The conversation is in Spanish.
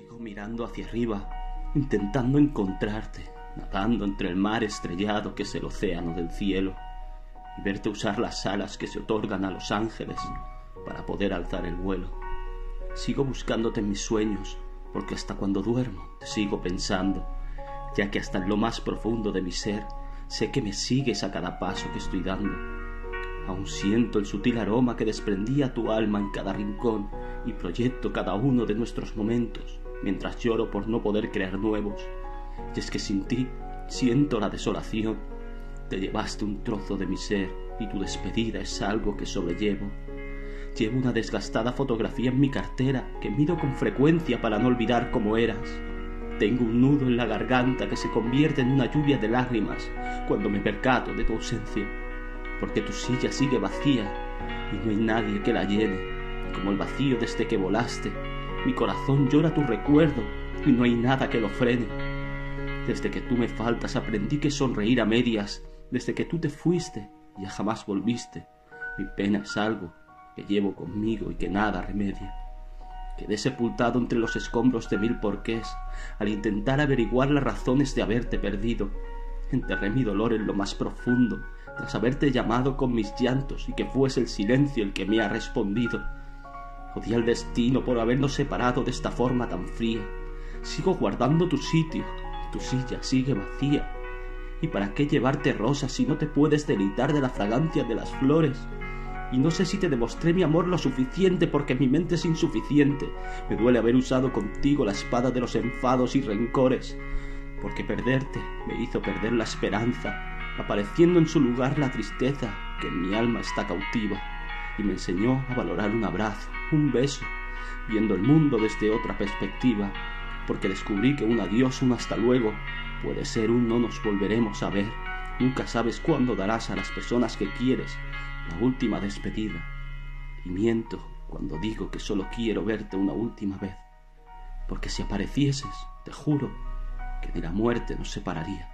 Sigo mirando hacia arriba, intentando encontrarte, nadando entre el mar estrellado que es el océano del cielo, y verte usar las alas que se otorgan a los ángeles para poder alzar el vuelo. Sigo buscándote en mis sueños, porque hasta cuando duermo te sigo pensando, ya que hasta en lo más profundo de mi ser sé que me sigues a cada paso que estoy dando. Aún siento el sutil aroma que desprendía tu alma en cada rincón y proyecto cada uno de nuestros momentos mientras lloro por no poder crear nuevos. Y es que sin ti siento la desolación. Te llevaste un trozo de mi ser y tu despedida es algo que sobrellevo. Llevo una desgastada fotografía en mi cartera que miro con frecuencia para no olvidar cómo eras. Tengo un nudo en la garganta que se convierte en una lluvia de lágrimas cuando me percato de tu ausencia, porque tu silla sigue vacía y no hay nadie que la llene, como el vacío desde que volaste. Mi corazón llora tu recuerdo y no hay nada que lo frene. Desde que tú me faltas aprendí que sonreír a medias, desde que tú te fuiste ya jamás volviste. Mi pena es algo que llevo conmigo y que nada remedia. Quedé sepultado entre los escombros de mil porqués al intentar averiguar las razones de haberte perdido. Enterré mi dolor en lo más profundo tras haberte llamado con mis llantos y que fuese el silencio el que me ha respondido. Odié al destino por habernos separado de esta forma tan fría. Sigo guardando tu sitio, tu silla sigue vacía. ¿Y para qué llevarte rosas si no te puedes deleitar de la fragancia de las flores? y no sé si te demostré mi amor lo suficiente porque mi mente es insuficiente. Me duele haber usado contigo la espada de los enfados y rencores, porque perderte me hizo perder la esperanza, apareciendo en su lugar la tristeza que en mi alma está cautiva, y me enseñó a valorar un abrazo, un beso, viendo el mundo desde otra perspectiva, porque descubrí que un adiós, un hasta luego, puede ser un no nos volveremos a ver. Nunca sabes cuándo darás a las personas que quieres la última despedida. Y miento cuando digo que solo quiero verte una última vez, porque si aparecieses, te juro que ni la muerte nos separaría.